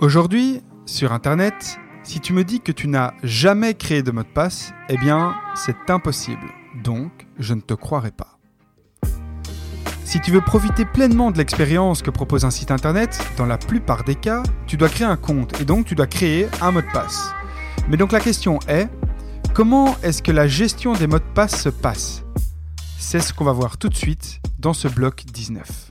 Aujourd'hui, sur Internet, si tu me dis que tu n'as jamais créé de mot de passe, eh bien, c'est impossible. Donc, je ne te croirai pas. Si tu veux profiter pleinement de l'expérience que propose un site internet, dans la plupart des cas, tu dois créer un compte et donc tu dois créer un mot de passe. Mais donc la question est, comment est-ce que la gestion des mots de passe se passe? C'est ce qu'on va voir tout de suite dans ce bloc 19.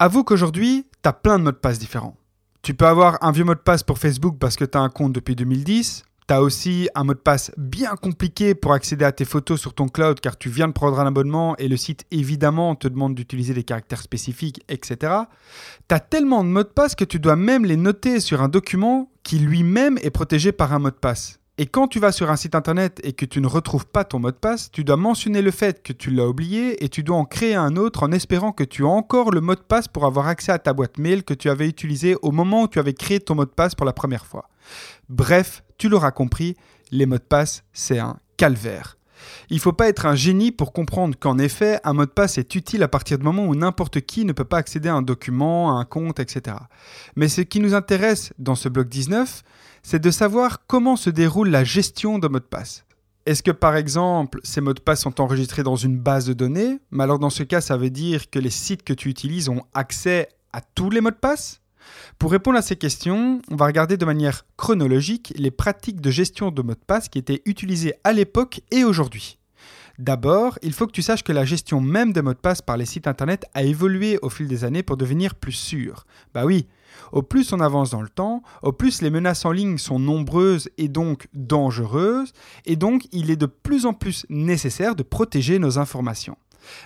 Avoue qu'aujourd'hui, tu as plein de mots de passe différents. Tu peux avoir un vieux mot de passe pour Facebook parce que tu as un compte depuis 2010. Tu as aussi un mot de passe bien compliqué pour accéder à tes photos sur ton cloud car tu viens de prendre un abonnement et le site évidemment te demande d'utiliser des caractères spécifiques, etc. Tu as tellement de mots de passe que tu dois même les noter sur un document qui lui-même est protégé par un mot de passe. Et quand tu vas sur un site internet et que tu ne retrouves pas ton mot de passe, tu dois mentionner le fait que tu l'as oublié et tu dois en créer un autre en espérant que tu as encore le mot de passe pour avoir accès à ta boîte mail que tu avais utilisé au moment où tu avais créé ton mot de passe pour la première fois. Bref, tu l'auras compris, les mots de passe, c'est un calvaire. Il ne faut pas être un génie pour comprendre qu'en effet, un mot de passe est utile à partir du moment où n'importe qui ne peut pas accéder à un document, à un compte, etc. Mais ce qui nous intéresse dans ce bloc 19, c'est de savoir comment se déroule la gestion d'un mot de passe. Est-ce que par exemple ces mots de passe sont enregistrés dans une base de données Mais alors dans ce cas, ça veut dire que les sites que tu utilises ont accès à tous les mots de passe? Pour répondre à ces questions, on va regarder de manière chronologique les pratiques de gestion de mots de passe qui étaient utilisées à l'époque et aujourd'hui. D'abord, il faut que tu saches que la gestion même des mots de passe par les sites internet a évolué au fil des années pour devenir plus sûre. Bah oui, au plus on avance dans le temps, au plus les menaces en ligne sont nombreuses et donc dangereuses, et donc il est de plus en plus nécessaire de protéger nos informations.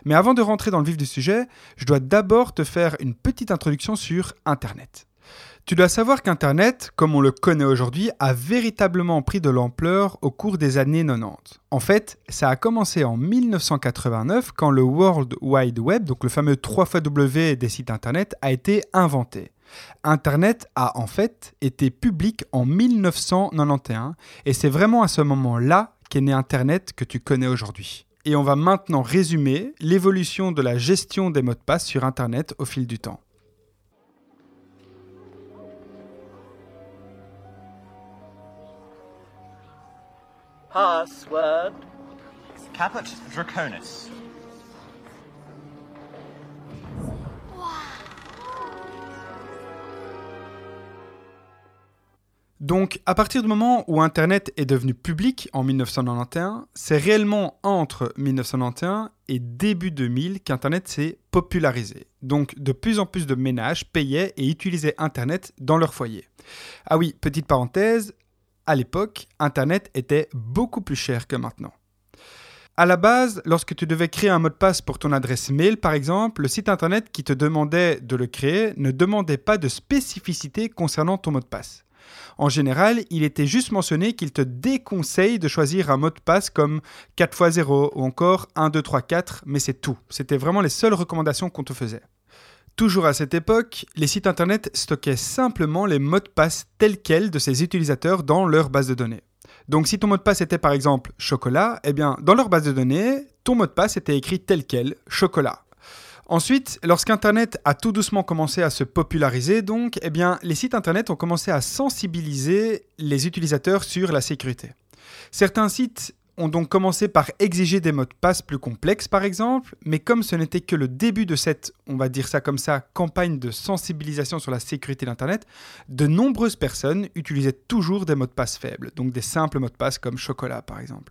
Mais avant de rentrer dans le vif du sujet, je dois d'abord te faire une petite introduction sur Internet. Tu dois savoir qu'Internet, comme on le connaît aujourd'hui, a véritablement pris de l'ampleur au cours des années 90. En fait, ça a commencé en 1989 quand le World Wide Web, donc le fameux 3 W des sites Internet, a été inventé. Internet a en fait été public en 1991 et c'est vraiment à ce moment-là qu'est né Internet que tu connais aujourd'hui. Et on va maintenant résumer l'évolution de la gestion des mots de passe sur Internet au fil du temps. Password. Caput Draconis. Donc, à partir du moment où Internet est devenu public en 1991, c'est réellement entre 1991 et début 2000 qu'Internet s'est popularisé. Donc, de plus en plus de ménages payaient et utilisaient Internet dans leur foyer. Ah oui, petite parenthèse, à l'époque, Internet était beaucoup plus cher que maintenant. À la base, lorsque tu devais créer un mot de passe pour ton adresse mail, par exemple, le site internet qui te demandait de le créer ne demandait pas de spécificité concernant ton mot de passe. En général, il était juste mentionné qu'il te déconseille de choisir un mot de passe comme 4x0 ou encore 1, 2, 3, 4, mais c'est tout. C'était vraiment les seules recommandations qu'on te faisait. Toujours à cette époque, les sites internet stockaient simplement les mots de passe tels quels de ses utilisateurs dans leur base de données. Donc si ton mot de passe était par exemple chocolat, eh bien dans leur base de données, ton mot de passe était écrit tel quel, chocolat. Ensuite, lorsqu'Internet a tout doucement commencé à se populariser, donc, eh bien, les sites Internet ont commencé à sensibiliser les utilisateurs sur la sécurité. Certains sites ont donc commencé par exiger des mots de passe plus complexes, par exemple, mais comme ce n'était que le début de cette, on va dire ça comme ça, campagne de sensibilisation sur la sécurité d'Internet, de nombreuses personnes utilisaient toujours des mots de passe faibles, donc des simples mots de passe comme chocolat, par exemple.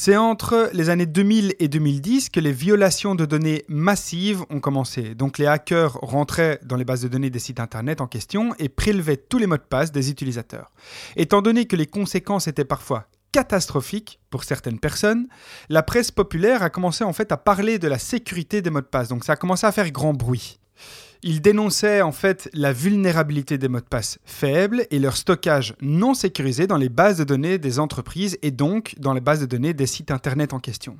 C'est entre les années 2000 et 2010 que les violations de données massives ont commencé. Donc les hackers rentraient dans les bases de données des sites internet en question et prélevaient tous les mots de passe des utilisateurs. Étant donné que les conséquences étaient parfois catastrophiques pour certaines personnes, la presse populaire a commencé en fait à parler de la sécurité des mots de passe. Donc ça a commencé à faire grand bruit. Il dénonçait en fait la vulnérabilité des mots de passe faibles et leur stockage non sécurisé dans les bases de données des entreprises et donc dans les bases de données des sites internet en question.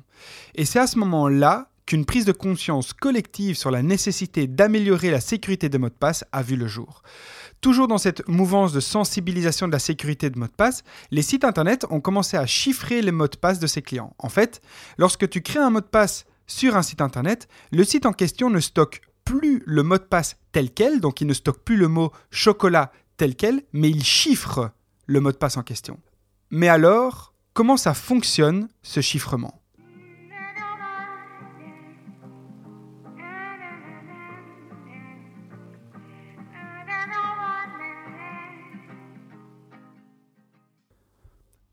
Et c'est à ce moment-là qu'une prise de conscience collective sur la nécessité d'améliorer la sécurité des mots de passe a vu le jour. Toujours dans cette mouvance de sensibilisation de la sécurité de mots de passe, les sites internet ont commencé à chiffrer les mots de passe de ses clients. En fait, lorsque tu crées un mot de passe sur un site internet, le site en question ne stocke plus le mot de passe tel quel, donc il ne stocke plus le mot chocolat tel quel, mais il chiffre le mot de passe en question. Mais alors, comment ça fonctionne ce chiffrement?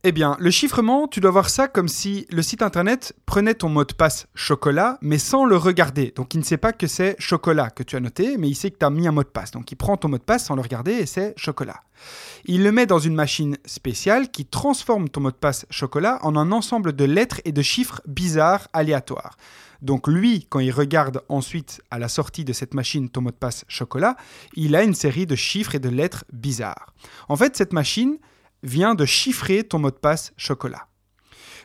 Eh bien, le chiffrement, tu dois voir ça comme si le site internet prenait ton mot de passe chocolat, mais sans le regarder. Donc, il ne sait pas que c'est chocolat que tu as noté, mais il sait que tu as mis un mot de passe. Donc, il prend ton mot de passe sans le regarder et c'est chocolat. Il le met dans une machine spéciale qui transforme ton mot de passe chocolat en un ensemble de lettres et de chiffres bizarres aléatoires. Donc lui, quand il regarde ensuite à la sortie de cette machine ton mot de passe chocolat, il a une série de chiffres et de lettres bizarres. En fait, cette machine, vient de chiffrer ton mot de passe chocolat.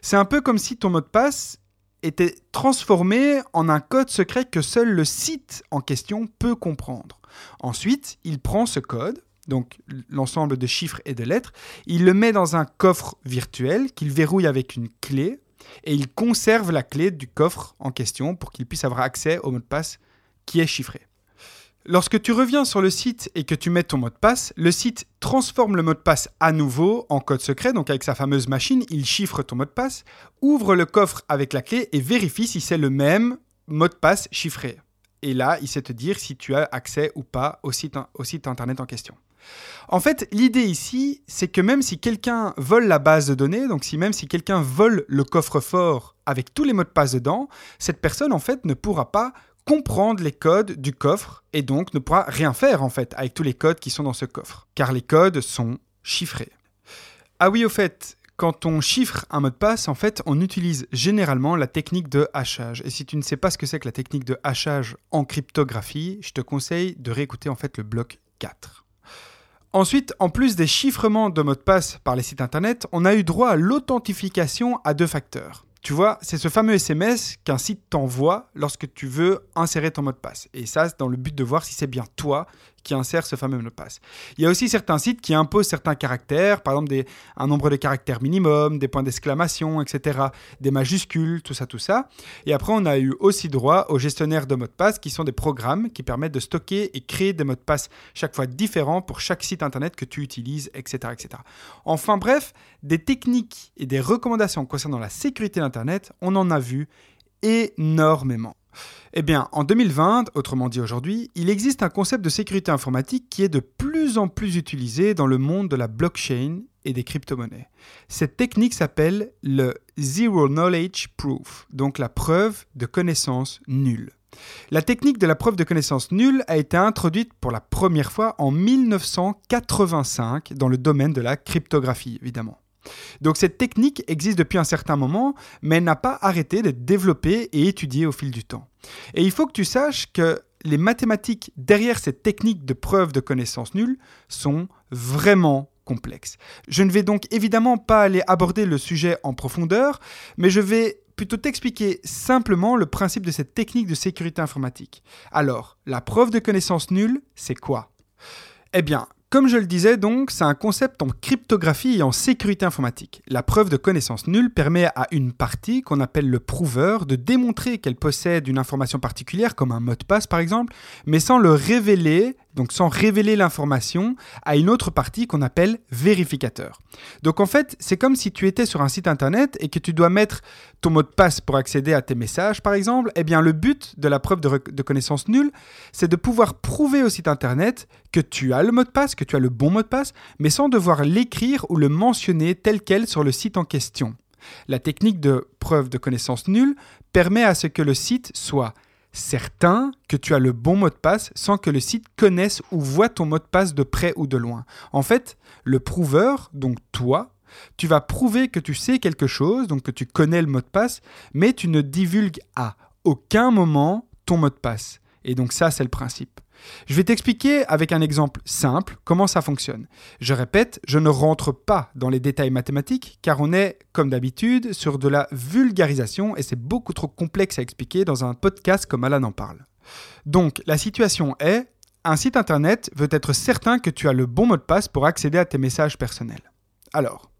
C'est un peu comme si ton mot de passe était transformé en un code secret que seul le site en question peut comprendre. Ensuite, il prend ce code, donc l'ensemble de chiffres et de lettres, il le met dans un coffre virtuel qu'il verrouille avec une clé et il conserve la clé du coffre en question pour qu'il puisse avoir accès au mot de passe qui est chiffré. Lorsque tu reviens sur le site et que tu mets ton mot de passe, le site transforme le mot de passe à nouveau en code secret, donc avec sa fameuse machine, il chiffre ton mot de passe, ouvre le coffre avec la clé et vérifie si c'est le même mot de passe chiffré. Et là, il sait te dire si tu as accès ou pas au site, internet en question. En fait, l'idée ici, c'est que même si quelqu'un vole la base de données, donc si même si quelqu'un vole le coffre-fort avec tous les mots de passe dedans, cette personne en fait ne pourra pas comprendre les codes du coffre et donc ne pourra rien faire en fait avec tous les codes qui sont dans ce coffre, car les codes sont chiffrés. Ah oui, au fait, quand on chiffre un mot de passe, en fait, on utilise généralement la technique de hachage. Et si tu ne sais pas ce que c'est que la technique de hachage en cryptographie, je te conseille de réécouter en fait le bloc 4. Ensuite, en plus des chiffrements de mots de passe par les sites internet, on a eu droit à l'authentification à deux facteurs. Tu vois, c'est ce fameux SMS qu'un site t'envoie lorsque tu veux insérer ton mot de passe. Et ça, c'est dans le but de voir si c'est bien toi qui insère ce fameux mot de passe. Il y a aussi certains sites qui imposent certains caractères, par exemple un nombre de caractères minimum, des points d'exclamation, etc., des majuscules, tout ça, tout ça. Et après, on a eu aussi droit aux gestionnaires de mots de passe, qui sont des programmes qui permettent de stocker et créer des mots de passe chaque fois différents pour chaque site internet que tu utilises, etc., etc. Enfin bref, des techniques et des recommandations concernant la sécurité d'Internet, on en a vu énormément. Eh bien, en 2020, autrement dit aujourd'hui, il existe un concept de sécurité informatique qui est de plus en plus utilisé dans le monde de la blockchain et des crypto-monnaies. Cette technique s'appelle le Zero Knowledge Proof, donc la preuve de connaissance nulle. La technique de la preuve de connaissance nulle a été introduite pour la première fois en 1985 dans le domaine de la cryptographie, évidemment. Donc cette technique existe depuis un certain moment, mais elle n'a pas arrêté d'être développée et étudiée au fil du temps. Et il faut que tu saches que les mathématiques derrière cette technique de preuve de connaissance nulle sont vraiment complexes. Je ne vais donc évidemment pas aller aborder le sujet en profondeur, mais je vais plutôt t'expliquer simplement le principe de cette technique de sécurité informatique. Alors, la preuve de connaissance nulle, c'est quoi? Eh bien, comme je le disais donc, c'est un concept en cryptographie et en sécurité informatique. La preuve de connaissance nulle permet à une partie, qu'on appelle le prouveur, de démontrer qu'elle possède une information particulière, comme un mot de passe par exemple, mais sans le révéler donc sans révéler l'information à une autre partie qu'on appelle vérificateur. Donc en fait, c'est comme si tu étais sur un site internet et que tu dois mettre ton mot de passe pour accéder à tes messages, par exemple. Eh bien, le but de la preuve de, connaissance nulle, c'est de pouvoir prouver au site internet que tu as le mot de passe, que tu as le bon mot de passe, mais sans devoir l'écrire ou le mentionner tel quel sur le site en question. La technique de preuve de connaissance nulle permet à ce que le site soit certain que tu as le bon mot de passe sans que le site connaisse ou voit ton mot de passe de près ou de loin. En fait, le prouveur, donc toi, tu vas prouver que tu sais quelque chose, donc que tu connais le mot de passe, mais tu ne divulgues à aucun moment ton mot de passe. Et donc ça, c'est le principe. Je vais t'expliquer avec un exemple simple comment ça fonctionne. Je répète, je ne rentre pas dans les détails mathématiques car on est, comme d'habitude, sur de la vulgarisation et c'est beaucoup trop complexe à expliquer dans un podcast comme Alan en parle. Donc, la situation est, un site internet veut être certain que tu as le bon mot de passe pour accéder à tes messages personnels. Alors,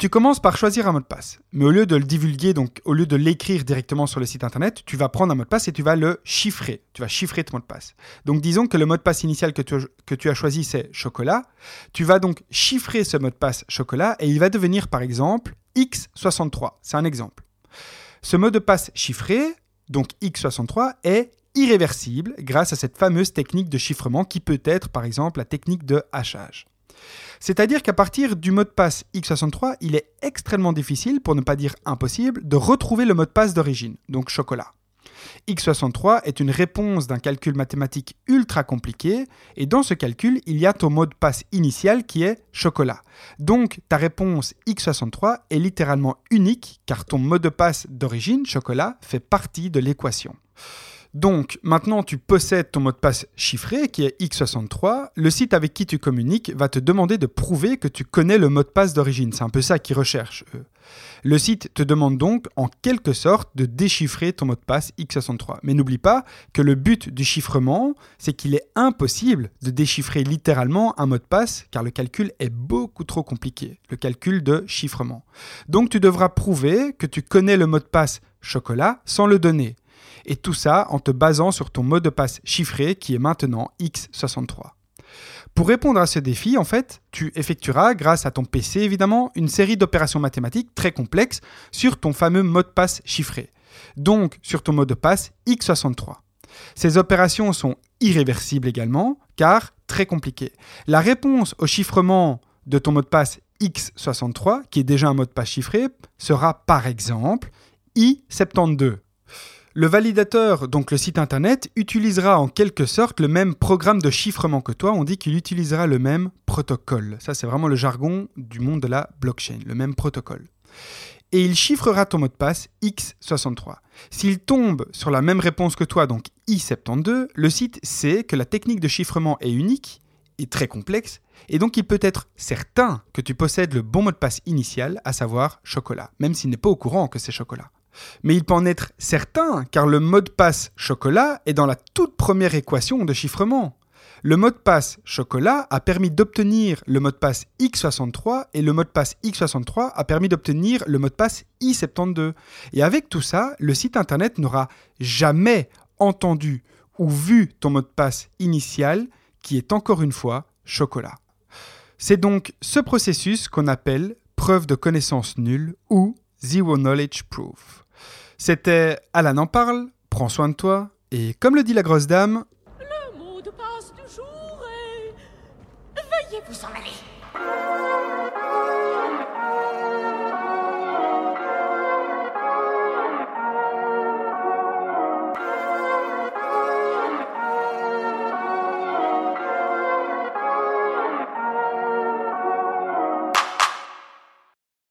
tu commences par choisir un mot de passe, mais au lieu de le divulguer, donc au lieu de l'écrire directement sur le site internet, tu vas prendre un mot de passe et tu vas le chiffrer. Tu vas chiffrer ton mot de passe. Donc disons que le mot de passe initial que tu, as choisi c'est chocolat. Tu vas donc chiffrer ce mot de passe chocolat et il va devenir par exemple x63. C'est un exemple. Ce mot de passe chiffré, donc x63, est irréversible grâce à cette fameuse technique de chiffrement qui peut être par exemple la technique de hachage. C'est-à-dire qu'à partir du mot de passe x63, il est extrêmement difficile, pour ne pas dire impossible, de retrouver le mot de passe d'origine, donc chocolat. x63 est une réponse d'un calcul mathématique ultra compliqué, et dans ce calcul, il y a ton mot de passe initial qui est chocolat. Donc ta réponse x63 est littéralement unique, car ton mot de passe d'origine, chocolat, fait partie de l'équation. Donc maintenant tu possèdes ton mot de passe chiffré qui est x63. Le site avec qui tu communiques va te demander de prouver que tu connais le mot de passe d'origine. C'est un peu ça qu'ils recherchent. Le site te demande donc en quelque sorte de déchiffrer ton mot de passe x63. Mais n'oublie pas que le but du chiffrement, c'est qu'il est impossible de déchiffrer littéralement un mot de passe car le calcul est beaucoup trop compliqué, le calcul de chiffrement. Donc tu devras prouver que tu connais le mot de passe chocolat sans le donner. Et tout ça en te basant sur ton mot de passe chiffré qui est maintenant X63. Pour répondre à ce défi, en fait, tu effectueras, grâce à ton PC évidemment, une série d'opérations mathématiques très complexes sur ton fameux mot de passe chiffré. Donc sur ton mot de passe X63. Ces opérations sont irréversibles également, car très compliquées. La réponse au chiffrement de ton mot de passe X63, qui est déjà un mot de passe chiffré, sera par exemple I72. Le validateur, donc le site internet, utilisera en quelque sorte le même programme de chiffrement que toi. On dit qu'il utilisera le même protocole. Ça, c'est vraiment le jargon du monde de la blockchain, le même protocole. Et il chiffrera ton mot de passe X63. S'il tombe sur la même réponse que toi, donc I72, le site sait que la technique de chiffrement est unique et très complexe, et donc il peut être certain que tu possèdes le bon mot de passe initial, à savoir chocolat, même s'il n'est pas au courant que c'est chocolat. Mais il peut en être certain, car le mot de passe chocolat est dans la toute première équation de chiffrement. Le mot de passe chocolat a permis d'obtenir le mot de passe x63 et le mot de passe x63 a permis d'obtenir le mot de passe i72. Et avec tout ça, le site internet n'aura jamais entendu ou vu ton mot de passe initial qui est encore une fois chocolat. C'est donc ce processus qu'on appelle preuve de connaissance nulle ou Zero Knowledge Proof. C'était Alan en parle, prends soin de toi, et comme le dit la grosse dame,